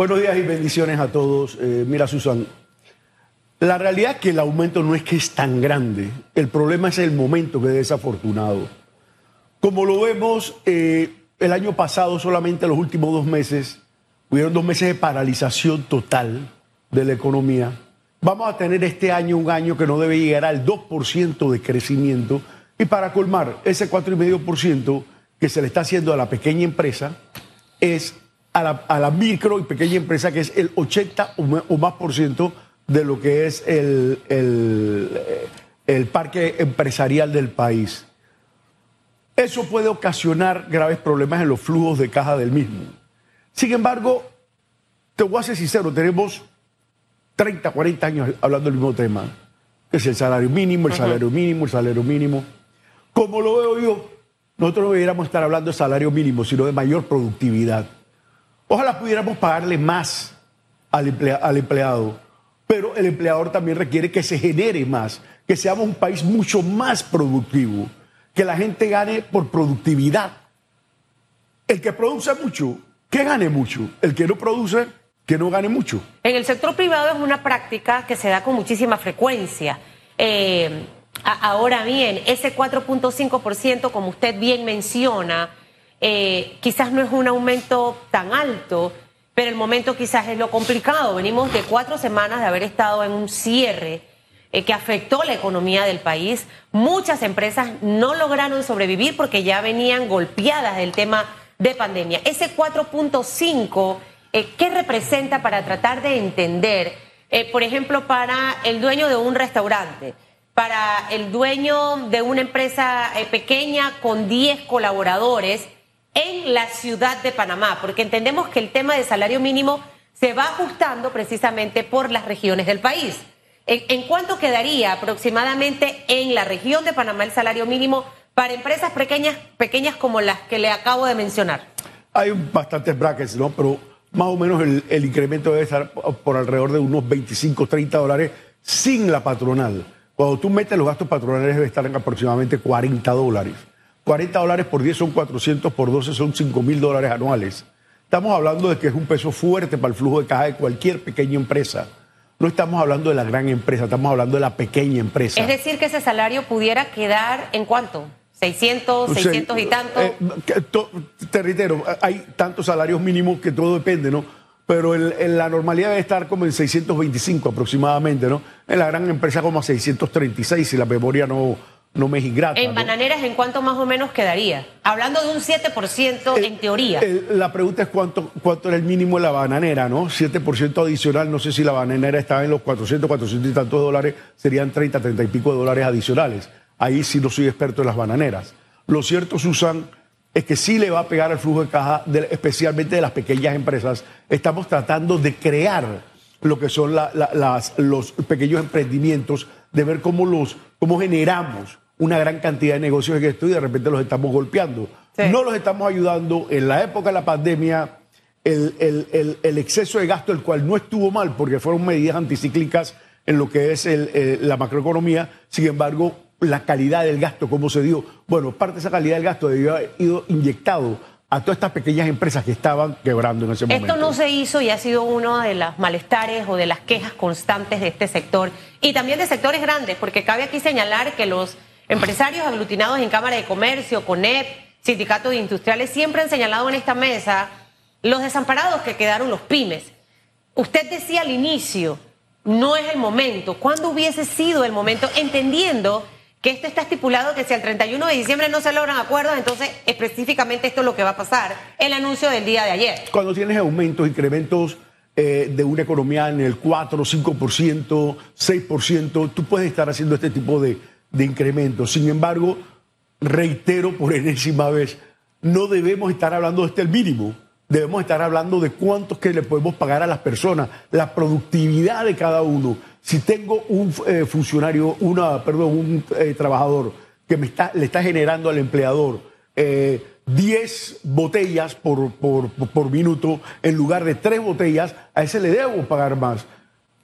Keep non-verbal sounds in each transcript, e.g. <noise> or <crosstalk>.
Buenos días y bendiciones a todos. Eh, mira, Susan, la realidad es que el aumento no es que es tan grande. El problema es el momento que es desafortunado. Como lo vemos, eh, el año pasado, solamente los últimos dos meses, hubieron dos meses de paralización total de la economía. Vamos a tener este año un año que no debe llegar al 2% de crecimiento. Y para colmar ese 4,5% que se le está haciendo a la pequeña empresa, es a la, micro y pequeña empresa, que es el 80 o más por ciento de lo que es el, el, parque empresarial del país. Eso puede ocasionar graves problemas en los flujos de caja del mismo. Sin embargo, te voy a ser sincero, tenemos 30, 40 años hablando del mismo tema, que es el salario mínimo, el salario mínimo, el salario mínimo. Como lo veo yo, nosotros no deberíamos estar hablando de salario mínimo, sino de mayor productividad. Ojalá pudiéramos pagarle más al, empleado, pero el empleador también requiere que se genere más, que seamos un país mucho más productivo, que la gente gane por productividad. El que produce mucho, que gane mucho. El que no produce, que no gane mucho. En el sector privado es una práctica que se da con muchísima frecuencia. Eh, ahora bien, ese 4.5%, como usted bien menciona, eh, quizás no es un aumento tan alto, pero el momento quizás es lo complicado. Venimos de cuatro semanas de haber estado en un cierre eh, que afectó la economía del país. Muchas empresas no lograron sobrevivir porque ya venían golpeadas del tema de pandemia. Ese 4.5, eh, ¿qué representa para tratar de entender, por ejemplo, para el dueño de un restaurante? para el dueño de una empresa pequeña con 10 colaboradores, en la ciudad de Panamá, porque entendemos que el tema de salario mínimo se va ajustando precisamente por las regiones del país. ¿En, cuánto quedaría aproximadamente en la región de Panamá el salario mínimo para empresas pequeñas, pequeñas como las que le acabo de mencionar? Hay bastantes brackets, ¿no? Pero más o menos el, el incremento debe estar por alrededor de unos 25, 30 dólares sin la patronal. Cuando tú metes los gastos patronales debe estar en aproximadamente 40 dólares. 40 dólares por 10 son 400, por 12 son 5 mil dólares anuales. Estamos hablando de que es un peso fuerte para el flujo de caja de cualquier pequeña empresa. No estamos hablando de la gran empresa, estamos hablando de la pequeña empresa. Es decir, que ese salario pudiera quedar en cuánto? 600, 600 y tanto. Eh, te reitero, hay tantos salarios mínimos que todo depende, ¿no? Pero en, la normalidad debe estar como en 625 aproximadamente, ¿no? En la gran empresa como a 636, si la memoria no, no me es ingrata. En bananeras, ¿en cuánto más o menos quedaría? Hablando de un 7% en teoría. la pregunta es cuánto, cuánto era el mínimo de la bananera, ¿no? 7% adicional, no sé si la bananera estaba en los 400, 400 y tantos dólares, serían 30, 30 y pico de dólares adicionales. Ahí sí no soy experto en las bananeras. Lo cierto, Susan, es que sí le va a pegar al flujo de caja, especialmente de las pequeñas empresas. Estamos tratando de crear lo que son los pequeños emprendimientos, de ver cómo, los, cómo generamos una gran cantidad de negocios en esto y de repente los estamos golpeando. No los estamos ayudando. En la época de la pandemia, el, el, exceso de gasto, el cual no estuvo mal porque fueron medidas anticíclicas en lo que es la macroeconomía, sin embargo, la calidad del gasto, cómo se dio. Bueno, parte de esa calidad del gasto debió haber ido inyectado a todas estas pequeñas empresas que estaban quebrando en ese momento. Esto no se hizo y ha sido uno de los malestares o de las quejas constantes de este sector y también de sectores grandes, porque cabe aquí señalar que los empresarios aglutinados en Cámara de Comercio, CONEP, Sindicatos Industriales, siempre han señalado en esta mesa los desamparados que quedaron los pymes. Usted decía al inicio, no es el momento. ¿Cuándo hubiese sido el momento? Entendiendo que esto está estipulado que si al 31 de diciembre no se logran acuerdos, entonces específicamente esto es lo que va a pasar. El anuncio del día de ayer. Cuando tienes aumentos, incrementos eh, de una economía en el 4, 5%, 6%, tú puedes estar haciendo este tipo de, de incrementos. Sin embargo, reitero por enésima vez, no debemos estar hablando de este el mínimo. Debemos estar hablando de cuántos que le podemos pagar a las personas, la productividad de cada uno si tengo un eh, funcionario, una, perdón, un eh, trabajador que me está, le está generando al empleador 10 eh, botellas por, por, minuto en lugar de 3 botellas, a ese le debo pagar más.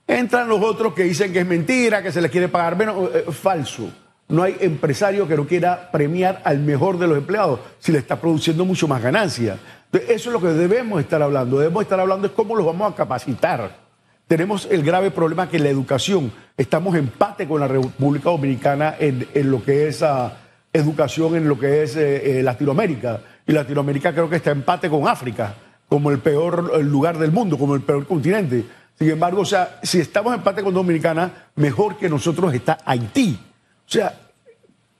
Entran los otros que dicen que es mentira, que se les quiere pagar menos. falso. No hay empresario que no quiera premiar al mejor de los empleados si le está produciendo mucho más ganancia. Eso es lo que debemos estar hablando. Debemos estar hablando de cómo los vamos a capacitar. Tenemos el grave problema que la educación, estamos en empate con la República Dominicana en, lo que es uh, educación, en lo que es eh, eh, Latinoamérica. Y Latinoamérica creo que está en empate con África, como el peor lugar del mundo, como el peor continente. Sin embargo, o sea, si estamos en empate con Dominicana, mejor que nosotros está Haití. O sea,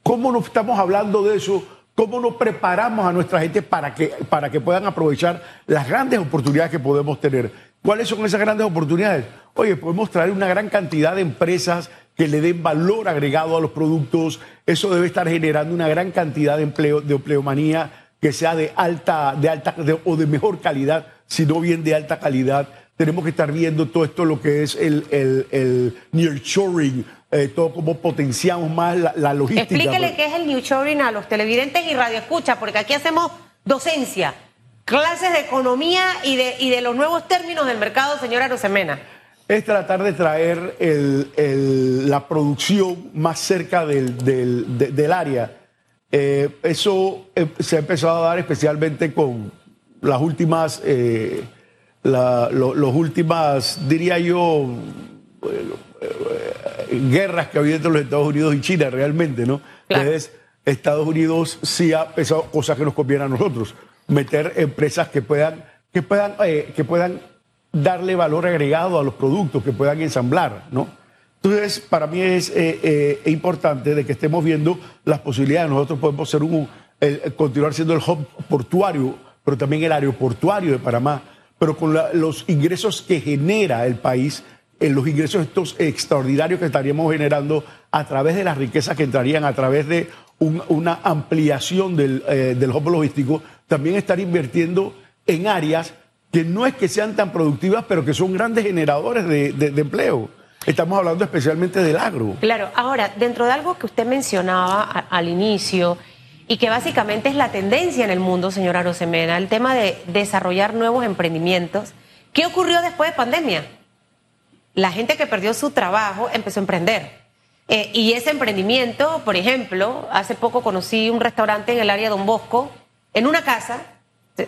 ¿cómo no estamos hablando de eso? ¿Cómo nos preparamos a nuestra gente para que, para que puedan aprovechar las grandes oportunidades que podemos tener? ¿Cuáles son esas grandes oportunidades? Oye, podemos traer una gran cantidad de empresas que le den valor agregado a los productos. Eso debe estar generando una gran cantidad de empleo, de empleomanía que sea de alta, de alta o de mejor calidad, sino bien de alta calidad. Tenemos que estar viendo todo esto, lo que es el, el, el nearshoring, eh, todo cómo potenciamos más la, logística. Explíquele pues. qué es el New Shoring a los televidentes y radioescuchas, porque aquí hacemos docencia, clases de economía y de, y de los nuevos términos del mercado, señora Rosemena. Es tratar de traer la producción más cerca del, área. Eh, eso eh, se ha empezado a dar especialmente con las últimas, los últimas, diría yo, guerras que había entre los Estados Unidos y China realmente, ¿no? Entonces, Estados Unidos sí ha pensado cosas que nos convienen a nosotros. Meter empresas que puedan, que puedan, eh, que puedan darle valor agregado a los productos, que puedan ensamblar, ¿no? Entonces, para mí es eh, eh, importante de que estemos viendo las posibilidades. Nosotros podemos ser un, continuar siendo el hub portuario, pero también el aeroportuario de Panamá, pero con los ingresos que genera el país en los ingresos estos extraordinarios que estaríamos generando a través de las riquezas que entrarían, a través de una ampliación del, eh, del hub logístico, también estar invirtiendo en áreas que no es que sean tan productivas, pero que son grandes generadores de, empleo. Estamos hablando especialmente del agro. Claro, ahora, dentro de algo que usted mencionaba al inicio y que básicamente es la tendencia en el mundo, señora Rosemena, el tema de desarrollar nuevos emprendimientos, ¿qué ocurrió después de pandemia? la gente que perdió su trabajo empezó a emprender. Eh, y ese emprendimiento, por ejemplo, hace poco conocí un restaurante en el área de Don Bosco, en una casa,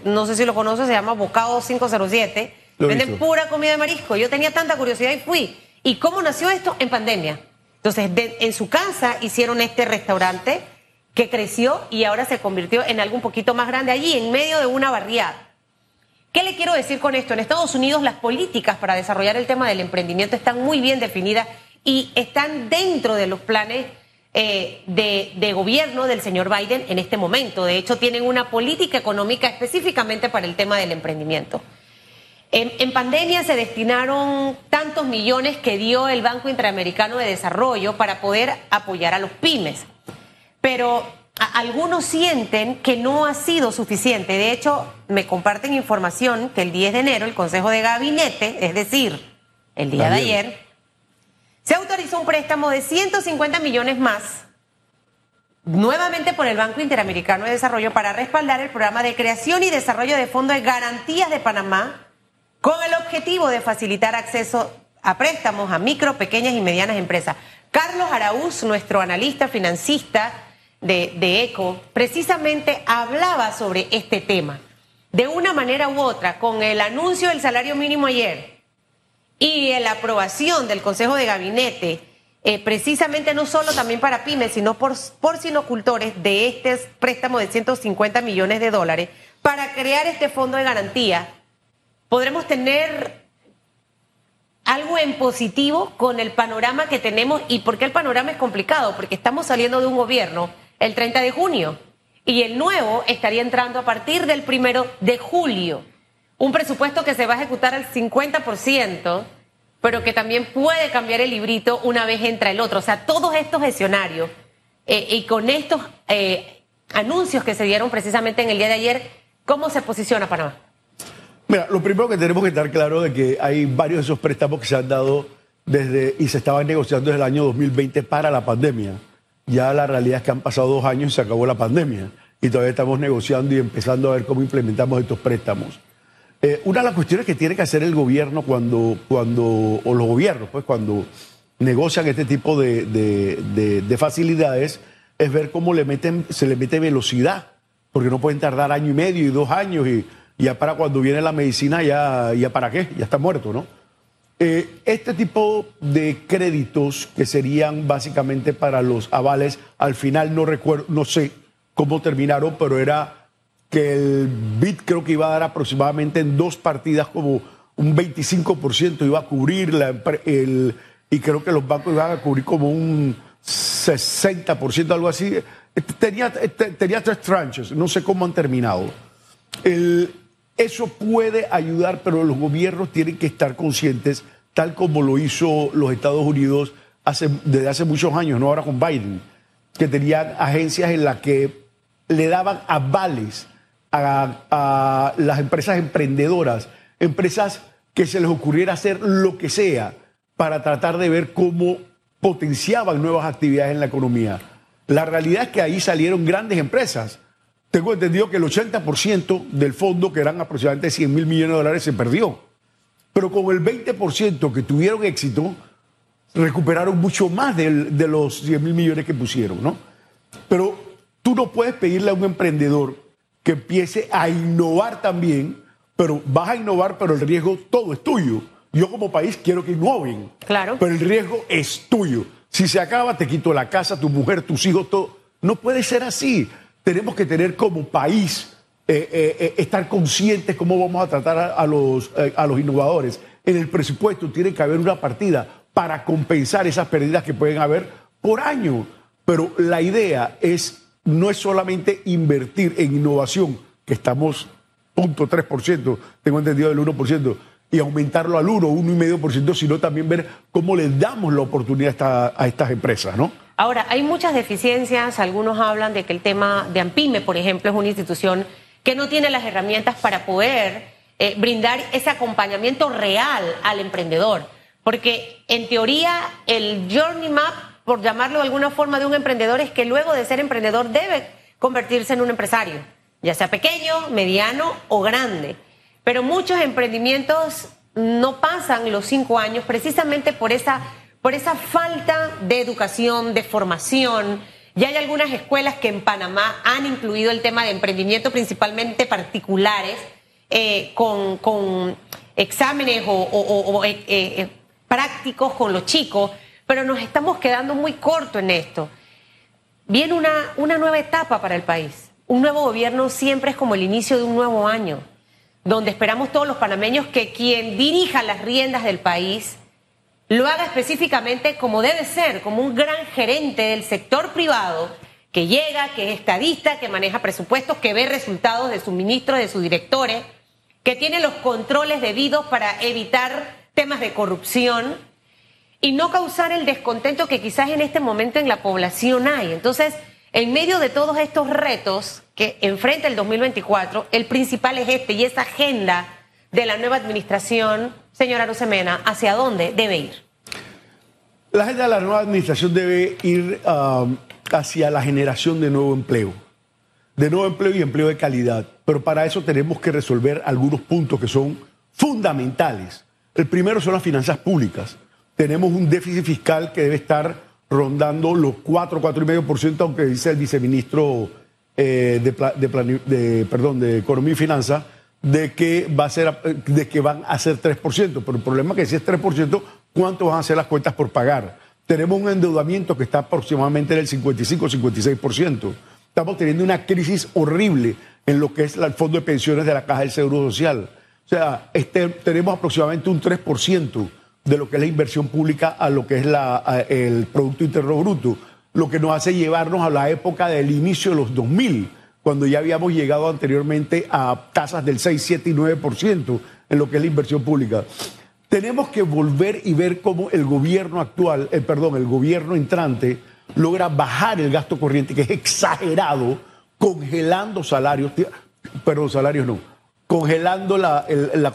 no sé si lo conoce, se llama Bocado 507, venden pura comida de marisco. Yo tenía tanta curiosidad y fui. ¿Y cómo nació esto? En pandemia. Entonces, en su casa hicieron este restaurante que creció y ahora se convirtió en algo un poquito más grande allí, en medio de una barriada. ¿Qué le quiero decir con esto? En Estados Unidos las políticas para desarrollar el tema del emprendimiento están muy bien definidas y están dentro de los planes eh, de, gobierno del señor Biden en este momento. De hecho, tienen una política económica específicamente para el tema del emprendimiento. En, en, pandemia se destinaron tantos millones que dio el Banco Interamericano de Desarrollo para poder apoyar a los pymes. Pero algunos sienten que no ha sido suficiente. De hecho, me comparten información que el 10 de enero el Consejo de Gabinete, es decir, el día de ayer, se autorizó un préstamo de 150 millones más, nuevamente por el Banco Interamericano de Desarrollo, para respaldar el programa de creación y desarrollo de fondos de garantías de Panamá, con el objetivo de facilitar acceso a préstamos a micro, pequeñas y medianas empresas. Carlos Araúz, nuestro analista financista, de, ECO precisamente hablaba sobre este tema. De una manera u otra, con el anuncio del salario mínimo ayer y la aprobación del Consejo de Gabinete, eh, precisamente no solo también para pymes, sino por, por sinocultores de este préstamo de 150 millones de dólares, para crear este fondo de garantía, podremos tener algo en positivo con el panorama que tenemos. ¿Y por qué el panorama es complicado? Porque estamos saliendo de un gobierno el 30 de junio y el nuevo estaría entrando a partir del primero de julio. Un presupuesto que se va a ejecutar al 50%, pero que también puede cambiar el librito una vez entra el otro. O sea, todos estos escenarios eh, y con estos eh, anuncios que se dieron precisamente en el día de ayer, ¿cómo se posiciona Panamá? Mira, lo primero que tenemos que estar claro de que hay varios de esos préstamos que se han dado desde y se estaban negociando desde el año 2020 para la pandemia ya la realidad es que han pasado dos años y se acabó la pandemia y todavía estamos negociando y empezando a ver cómo implementamos estos préstamos. Eh, una de las cuestiones que tiene que hacer el gobierno cuando, cuando o los gobiernos, pues cuando negocian este tipo de, de, facilidades, es ver cómo le meten, se le mete velocidad, porque no pueden tardar año y medio y dos años y ya para cuando viene la medicina, ya, ya para qué, ya está muerto, ¿no? Eh, este tipo de créditos que serían básicamente para los avales, al final no recuerdo, no sé cómo terminaron, pero era que el BIT creo que iba a dar aproximadamente en dos partidas como un 25% iba a cubrir la, el, y creo que los bancos iban a cubrir como un 60%, algo así. Tenía, tenía tres tranches, no sé cómo han terminado. El, eso puede ayudar, pero los gobiernos tienen que estar conscientes, tal como lo hizo los Estados Unidos desde hace muchos años, no ahora con Biden, que tenían agencias en las que le daban avales a, a las empresas emprendedoras, empresas que se les ocurriera hacer lo que sea para tratar de ver cómo potenciaban nuevas actividades en la economía. La realidad es que ahí salieron grandes empresas tengo entendido que el 80% del fondo, que eran aproximadamente 100 mil millones de dólares, se perdió. Pero con el 20% que tuvieron éxito, recuperaron mucho más de, los 100 mil millones que pusieron, ¿no? Pero tú no puedes pedirle a un emprendedor que empiece a innovar también, pero vas a innovar, pero el riesgo todo es tuyo. Yo como país quiero que innoven. Claro. Pero el riesgo es tuyo. Si se acaba, te quito la casa, tu mujer, tus hijos, todo. No puede ser así tenemos que tener como país, eh, eh, eh, estar conscientes cómo vamos a tratar a, los, a los innovadores. En el presupuesto tiene que haber una partida para compensar esas pérdidas que pueden haber por año. Pero la idea es, no es solamente invertir en innovación, que estamos 0.3%, tengo entendido del 1%, y aumentarlo al 1, 1,5%, sino también ver cómo le damos la oportunidad a, a estas empresas, ¿no? Ahora, hay muchas deficiencias, algunos hablan de que el tema de AMPIME, por ejemplo, es una institución que no tiene las herramientas para poder eh, brindar ese acompañamiento real al emprendedor. Porque en teoría el journey map, por llamarlo de alguna forma, de un emprendedor es que luego de ser emprendedor debe convertirse en un empresario, ya sea pequeño, mediano o grande. Pero muchos emprendimientos no pasan los cinco años precisamente por esa por esa falta de educación, de formación. Ya hay algunas escuelas que en Panamá han incluido el tema de emprendimiento, principalmente particulares, eh, con, exámenes o, eh, eh, prácticos con los chicos, pero nos estamos quedando muy corto en esto. Viene una, una nueva etapa para el país. Un nuevo gobierno siempre es como el inicio de un nuevo año, donde esperamos todos los panameños que quien dirija las riendas del país lo haga específicamente como debe ser, como un gran gerente del sector privado que llega, que es estadista, que maneja presupuestos, que ve resultados de sus ministros, de sus directores, que tiene los controles debidos para evitar temas de corrupción y no causar el descontento que quizás en este momento en la población hay. Entonces, en medio de todos estos retos que enfrenta el 2024, el principal es este y esa agenda de la nueva administración señora Rosemena, ¿hacia dónde debe ir? La agenda de la nueva administración debe ir um, hacia la generación de nuevo empleo, de nuevo empleo y empleo de calidad. Pero para eso tenemos que resolver algunos puntos que son fundamentales. El primero son las finanzas públicas. Tenemos un déficit fiscal que debe estar rondando los 4, 4,5%, aunque dice el viceministro eh, de, perdón, de Economía y Finanzas de que, va a ser, de que van a ser 3%. Pero el problema es que si es 3%, ¿cuánto van a ser las cuentas por pagar? Tenemos un endeudamiento que está aproximadamente en el 55-56%. Estamos teniendo una crisis horrible en lo que es el fondo de pensiones de la Caja del Seguro Social. O sea, este, tenemos aproximadamente un 3% de lo que es la inversión pública a lo que es la, el Producto Interno Bruto, lo que nos hace llevarnos a la época del inicio de los 2000 cuando ya habíamos llegado anteriormente a tasas del 6, 7 y 9% en lo que es la inversión pública. Tenemos que volver y ver cómo el gobierno actual, eh, perdón, el gobierno entrante logra bajar el gasto corriente, que es exagerado, congelando salarios, perdón, salarios no, congelando la,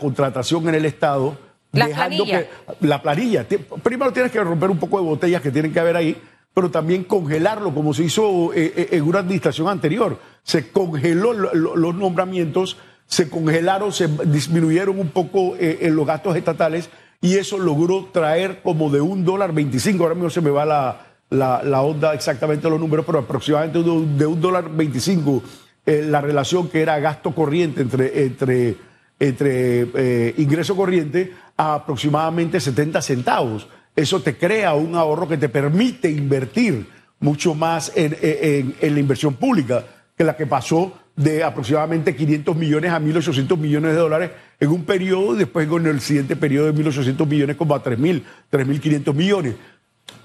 contratación en el Estado, la dejando planilla. que la planilla. Primero tienes que romper un poco de botellas que tienen que haber ahí pero también congelarlo, como se hizo eh, eh, en una administración anterior. Se congeló los nombramientos, se congelaron, se disminuyeron un poco eh, en los gastos estatales y eso logró traer como de un dólar 25, ahora mismo se me va la, la, onda exactamente los números, pero aproximadamente de un dólar 25 eh, la relación que era gasto corriente entre, entre, entre ingreso corriente a aproximadamente 70 centavos. Eso te crea un ahorro que te permite invertir mucho más en, la inversión pública que la que pasó de aproximadamente 500 millones a 1.800 millones de dólares en un periodo y después con el siguiente periodo de 1.800 millones como a 3.000, 3.500 millones.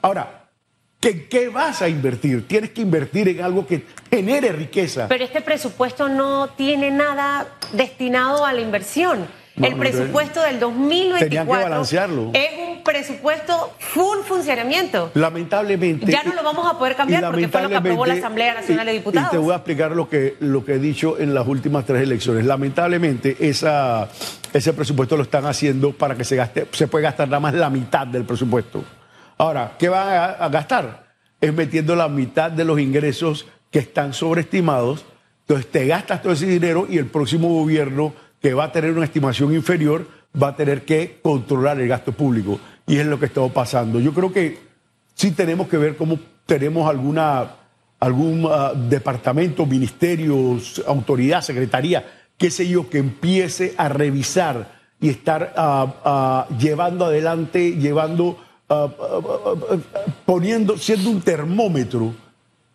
Ahora, ¿qué, ¿qué vas a invertir? Tienes que invertir en algo que genere riqueza. Pero este presupuesto no tiene nada destinado a la inversión. El presupuesto del 2024 Tenían que balancearlo. es un presupuesto full funcionamiento. Lamentablemente. Ya no lo vamos a poder cambiar porque fue lo que aprobó la Asamblea Nacional de Diputados. Y te voy a explicar lo que, lo que he dicho en las últimas tres elecciones. Lamentablemente, esa, ese presupuesto lo están haciendo para que se gaste, se puede gastar nada más la mitad del presupuesto. Ahora, ¿qué van a, a gastar? Es metiendo la mitad de los ingresos que están sobreestimados. Entonces te gastas todo ese dinero y el próximo gobierno que va a tener una estimación inferior va a tener que controlar el gasto público. Y es lo que está pasando. Yo creo que sí tenemos que ver cómo tenemos alguna, algún ah, departamento, ministerios, autoridad, secretaría, qué sé yo, que empiece a revisar y estar ah, ah, llevando adelante, llevando, poniendo, siendo un termómetro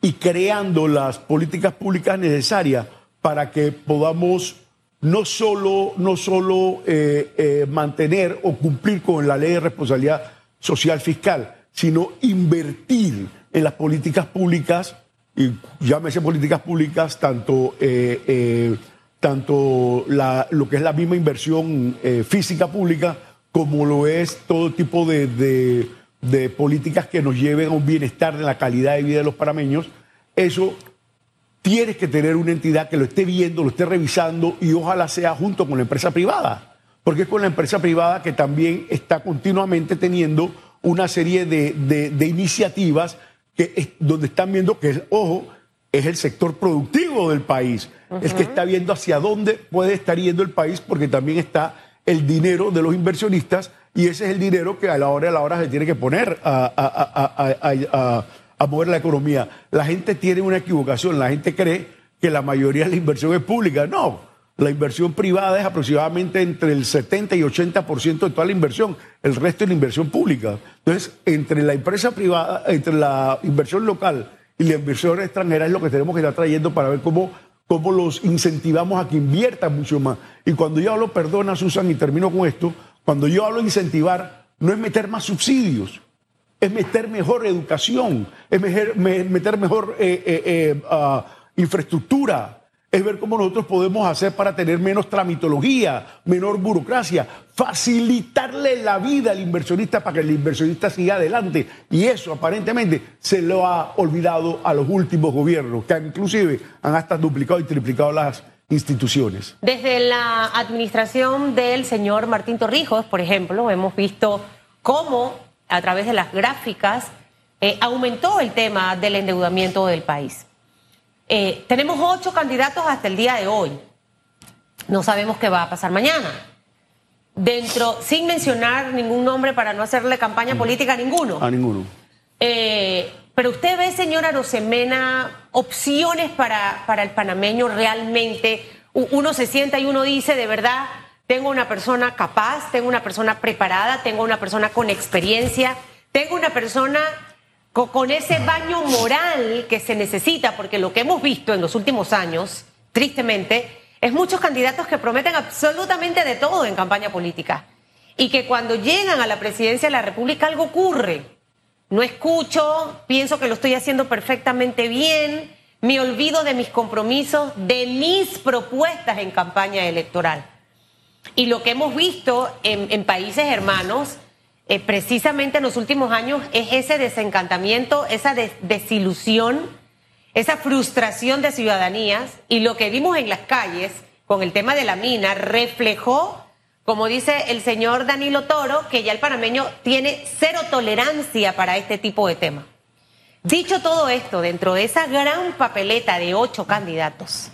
y creando las políticas públicas necesarias para que podamos no solo, no solo eh, eh, mantener o cumplir con la ley de responsabilidad social fiscal, sino invertir en las políticas públicas, y llámese políticas públicas, tanto, eh, tanto lo que es la misma inversión física pública, como lo es todo tipo de, de- de políticas que nos lleven a un bienestar de la calidad de vida de los parameños. Eso tienes que tener una entidad que lo esté viendo, lo esté revisando y ojalá sea junto con la empresa privada, porque es con la empresa privada que también está continuamente teniendo una serie de, de- de iniciativas que es- donde están viendo que, ojo, es el sector productivo del país, el que está viendo hacia dónde puede estar yendo el país, porque también está el dinero de los inversionistas y ese es el dinero que a la hora de la hora se tiene que poner a, a- a- a- a- mover la economía. La gente tiene una equivocación, la gente cree que la mayoría de la inversión es pública. No, la inversión privada es aproximadamente entre el 70 y 80% de toda la inversión, el resto es la inversión pública. Entonces, entre la empresa privada, entre la inversión local y la inversión extranjera es lo que tenemos que estar trayendo para ver cómo, cómo los incentivamos a que inviertan mucho más. Y cuando yo hablo, perdona Susan, y termino con esto, cuando yo hablo de incentivar, no es meter más subsidios, es meter mejor educación, es meter mejor eh, eh, eh, ah, infraestructura, es ver cómo nosotros podemos hacer para tener menos tramitología, menor burocracia, facilitarle la vida al inversionista para que el inversionista siga adelante. Y eso aparentemente se lo ha olvidado a los últimos gobiernos, que inclusive han hasta duplicado y triplicado las instituciones. Desde la administración del señor Martín Torrijos, por ejemplo, hemos visto cómo a través de las gráficas eh, aumentó el tema del endeudamiento del país. Eh, tenemos ocho candidatos hasta el día de hoy. No sabemos qué va a pasar mañana. Dentro, sin mencionar ningún nombre para no hacerle campaña política a ninguno. A ninguno. Eh, pero usted ve, señora Rosemena, opciones para, para el panameño realmente. Uno se sienta y uno dice, de verdad, tengo una persona capaz, tengo una persona preparada, tengo una persona con experiencia, tengo una persona co- con ese baño moral que se necesita, porque lo que hemos visto en los últimos años, tristemente, es muchos candidatos que prometen absolutamente de todo en campaña política y que cuando llegan a la presidencia de la República algo ocurre. No escucho, pienso que lo estoy haciendo perfectamente bien, me olvido de mis compromisos, de mis propuestas en campaña electoral. Y lo que hemos visto en, países hermanos, eh, precisamente en los últimos años, es ese desencantamiento, esa des- desilusión, esa frustración de ciudadanías. Y lo que vimos en las calles con el tema de la mina reflejó, como dice el señor Danilo Toro, que ya el panameño tiene cero tolerancia para este tipo de temas. Dicho todo esto, dentro de esa gran papeleta de ocho candidatos,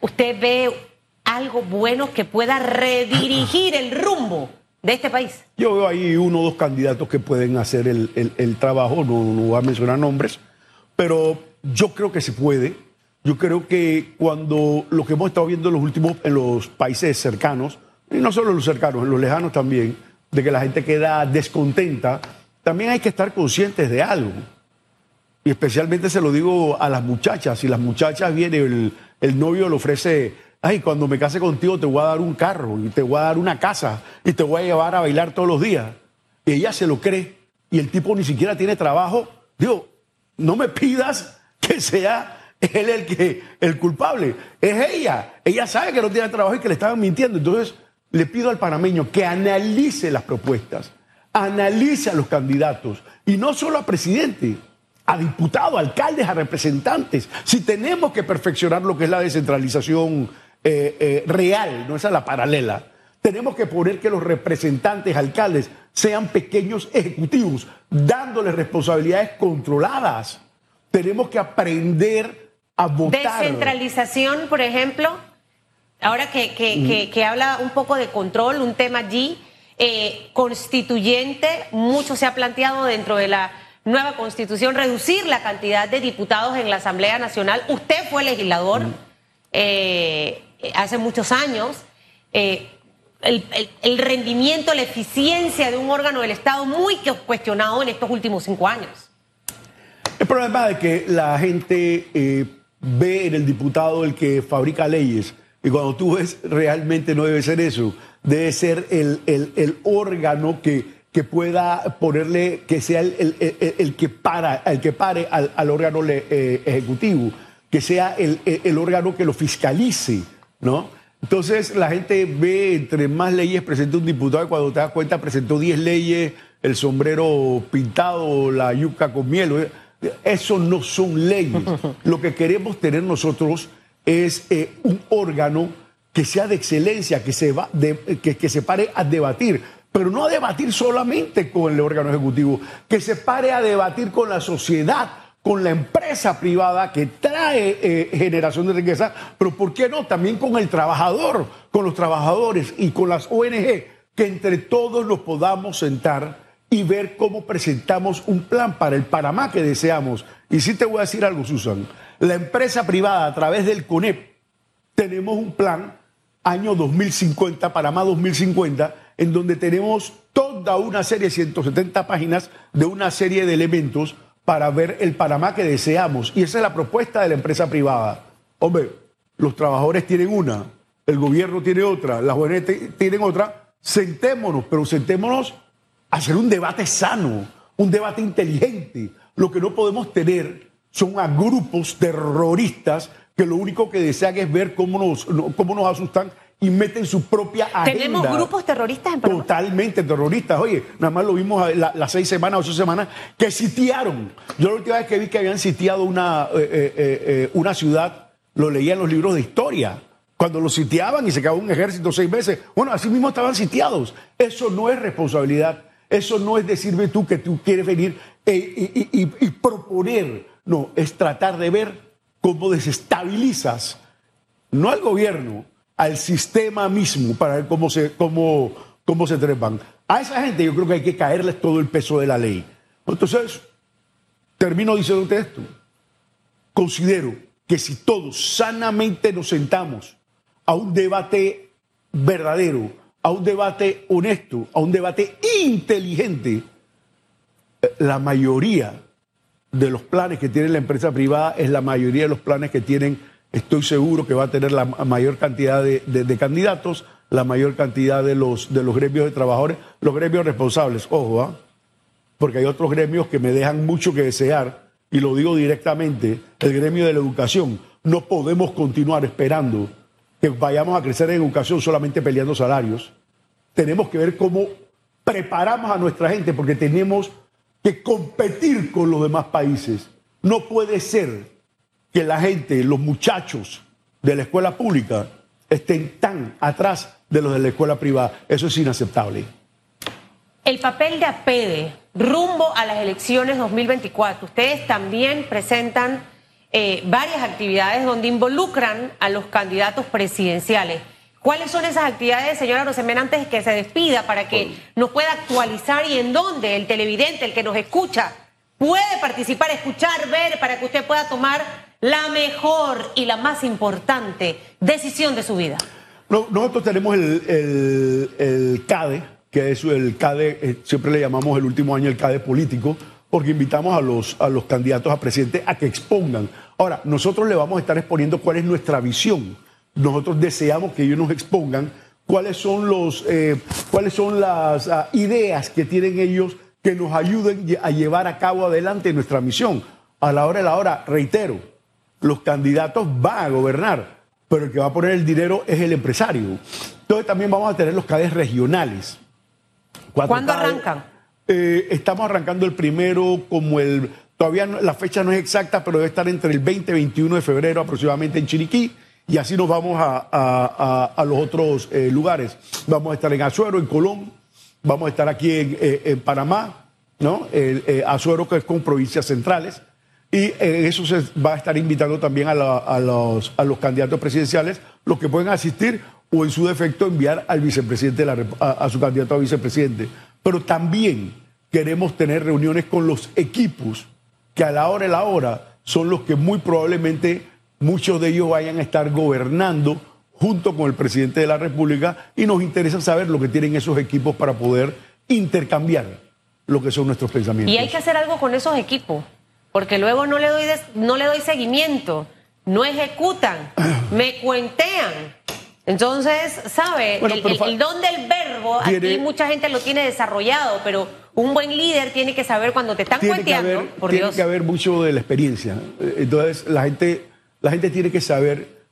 ¿usted ve algo bueno que pueda redirigir el rumbo de este país? Yo veo ahí uno o dos candidatos que pueden hacer el, el- trabajo, no, no voy a mencionar nombres, pero yo creo que se puede. Yo creo que cuando lo que hemos estado viendo en los últimos, en los países cercanos, y no solo en los cercanos, en los lejanos también, de que la gente queda descontenta, también hay que estar conscientes de algo. Y especialmente se lo digo a las muchachas. Si las muchachas vienen, el, el novio le ofrece, ay, cuando me case contigo te voy a dar un carro y te voy a dar una casa y te voy a llevar a bailar todos los días. Y ella se lo cree y el tipo ni siquiera tiene trabajo. Digo, no me pidas que sea él el que el culpable. Es ella. Ella sabe que no tiene trabajo y que le estaban mintiendo. Entonces, le pido al panameño que analice las propuestas, analice a los candidatos y no solo a presidente, a diputados, alcaldes, a representantes. Si tenemos que perfeccionar lo que es la descentralización eh, eh, real, no esa la paralela, tenemos que poner que los representantes, alcaldes, sean pequeños ejecutivos, dándoles responsabilidades controladas. Tenemos que aprender a votar. Descentralización, por ejemplo, ahora que, que, que, habla un poco de control, un tema allí, eh, constituyente, mucho se ha planteado dentro de la nueva constitución reducir la cantidad de diputados en la Asamblea Nacional. Usted fue legislador eh, hace muchos años. Eh, el, rendimiento, la eficiencia de un órgano del Estado muy cuestionado en estos últimos cinco años. El problema es que la gente ve en el diputado el que fabrica leyes y cuando tú ves, realmente no debe ser eso. Debe ser el, órgano que, pueda ponerle, que sea el, que, para, el que pare al, órgano eh, ejecutivo, que sea el, órgano que lo fiscalice, ¿no? Entonces la gente ve entre más leyes presenta un diputado y cuando te das cuenta presentó 10 leyes, el sombrero pintado, la yuca con miel. Eso no son leyes. <laughs> Lo que queremos tener nosotros es eh, un órgano que sea de excelencia, que se, va que, que se pare a debatir, pero no a debatir solamente con el órgano ejecutivo, que se pare a debatir con la sociedad, con la empresa privada que trae eh, generación de riqueza, pero ¿por qué no? También con el trabajador, con los trabajadores y con las ONG, que entre todos nos podamos sentar y ver cómo presentamos un plan para el Panamá que deseamos. Y sí te voy a decir algo, Susan la empresa privada a través del CONEP, tenemos un plan año 2050, Panamá 2050, en donde tenemos toda una serie de 170 páginas de una serie de elementos para ver el Panamá que deseamos. Y esa es la propuesta de la empresa privada. Hombre, los trabajadores tienen una, el gobierno tiene otra, las ONG tienen otra. Sentémonos, pero sentémonos a hacer un debate sano, un debate inteligente. Lo que no podemos tener son a grupos terroristas que lo único que desean es ver cómo nos, cómo nos asustan y meten su propia agenda. ¿Tenemos grupos terroristas en Panamá? Totalmente terroristas. Oye, nada más lo vimos las seis semanas ocho semanas que sitiaron. Yo la última vez que vi que habían sitiado una, eh, eh, eh, una ciudad, lo leía en los libros de historia. Cuando lo sitiaban y se quedaba un ejército seis meses. Bueno, así mismo estaban sitiados. Eso no es responsabilidad. Eso no es decirme tú que tú quieres venir y proponer no, es tratar de ver cómo desestabilizas, no al gobierno, al sistema mismo, para ver cómo se, cómo, cómo se trepan. A esa gente yo creo que hay que caerles todo el peso de la ley. Entonces, termino diciendo esto. Considero que si todos sanamente nos sentamos a un debate verdadero, a un debate honesto, a un debate inteligente, la mayoría de los planes que tiene la empresa privada es la mayoría de los planes que tienen, estoy seguro que va a tener la mayor cantidad de, candidatos, la mayor cantidad de los, gremios de trabajadores, los gremios responsables, ojo, ¿ah? porque hay otros gremios que me dejan mucho que desear, y lo digo directamente, el gremio de la educación. No podemos continuar esperando que vayamos a crecer en educación solamente peleando salarios. Tenemos que ver cómo preparamos a nuestra gente, porque tenemos que competir con los demás países. No puede ser que la gente, los muchachos de la escuela pública estén tan atrás de los de la escuela privada. Eso es inaceptable. El papel de APEDE rumbo a las elecciones 2024. Ustedes también presentan eh, varias actividades donde involucran a los candidatos presidenciales. ¿Cuáles son esas actividades, señora Rosemena, antes que se despida, para que nos pueda actualizar y en dónde el televidente, el que nos escucha, puede participar, escuchar, ver, para que usted pueda tomar la mejor y la más importante decisión de su vida? nosotros tenemos el, CADE, que es el CADE, eh, siempre le llamamos el último año el CADE político, porque invitamos a los, a los candidatos a presidente a que expongan. Ahora, nosotros le vamos a estar exponiendo cuál es nuestra visión. Nosotros deseamos que ellos nos expongan cuáles son, los, eh, cuáles son las ah, ideas que tienen ellos que nos ayuden a llevar a cabo adelante nuestra misión. A la hora de la hora, reitero, los candidatos van a gobernar, pero el que va a poner el dinero es el empresario. Entonces también vamos a tener los CADES regionales. ¿Cuándo arrancan? Eh, estamos arrancando el primero como el... Todavía la fecha no es exacta, pero debe estar entre el 20 y 21 de febrero aproximadamente en Chiriquí. Y así nos vamos a, los otros eh, lugares. Vamos a estar en Azuero, en Colón, Vamos a estar aquí en, eh, Panamá, ¿no? Azuero, que es con provincias centrales. Y en eso se va a estar invitando también a, los, a los candidatos presidenciales, los que pueden asistir o en su defecto enviar al vicepresidente, a, su candidato a vicepresidente. Pero también queremos tener reuniones con los equipos que a la hora de la hora son los que muy probablemente muchos de ellos vayan a estar gobernando junto con el presidente de la República y nos interesa saber lo que tienen esos equipos para poder intercambiar lo que son nuestros pensamientos. Y hay que hacer algo con esos equipos, porque luego no le doy, no le doy seguimiento, no ejecutan, <clears throat> me cuentean. Entonces, ¿sabe? el, don del verbo, aquí mucha gente lo tiene desarrollado, pero un buen líder tiene que saber cuando te están cuenteando. tiene que haber mucho de la experiencia. Entonces, la gente, la gente tiene que saber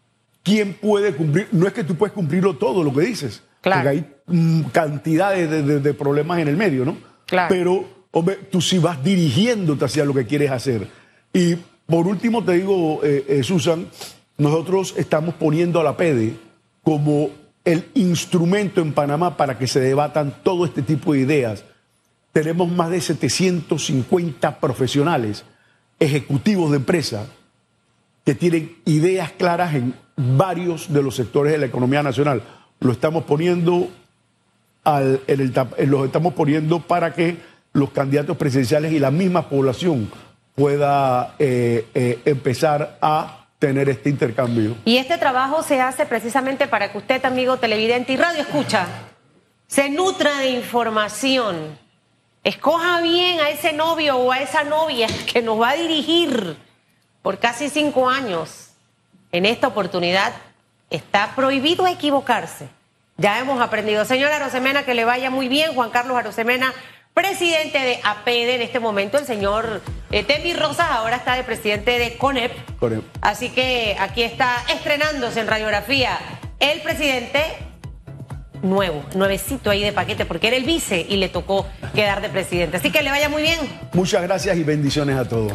quién puede cumplir. No es que tú puedes cumplirlo todo lo que dices, claro. porque hay mm, cantidades de, problemas en el medio, ¿no? Claro. Pero, hombre, tú sí vas dirigiéndote hacia lo que quieres hacer. Y por último te digo, eh, eh, Susan, nosotros estamos poniendo a la PEDE como el instrumento en Panamá para que se debatan todo este tipo de ideas. Tenemos más de 750 profesionales, ejecutivos de empresa, que tienen ideas claras en varios de los sectores de la economía nacional. Lo estamos poniendo, el, los estamos poniendo para que los candidatos presidenciales y la misma población pueda eh, eh, empezar a tener este intercambio. Y este trabajo se hace precisamente para que usted, amigo televidente y radio escucha, se nutra de información. Escoja bien a ese novio o a esa novia <laughs> que nos va a dirigir por casi cinco años en esta oportunidad está prohibido equivocarse. Ya hemos aprendido. Señora Arosemena, que le vaya muy bien. Juan Carlos Arosemena, presidente de APEDE en este momento. El señor eh, Temi Rosas ahora está de presidente de CONEP. CONEP. Así que aquí está estrenándose en radiografía el presidente nuevo, nuevecito ahí de paquete, porque era el vice y le tocó quedar de presidente. Así que le vaya muy bien. Muchas gracias y bendiciones a todos.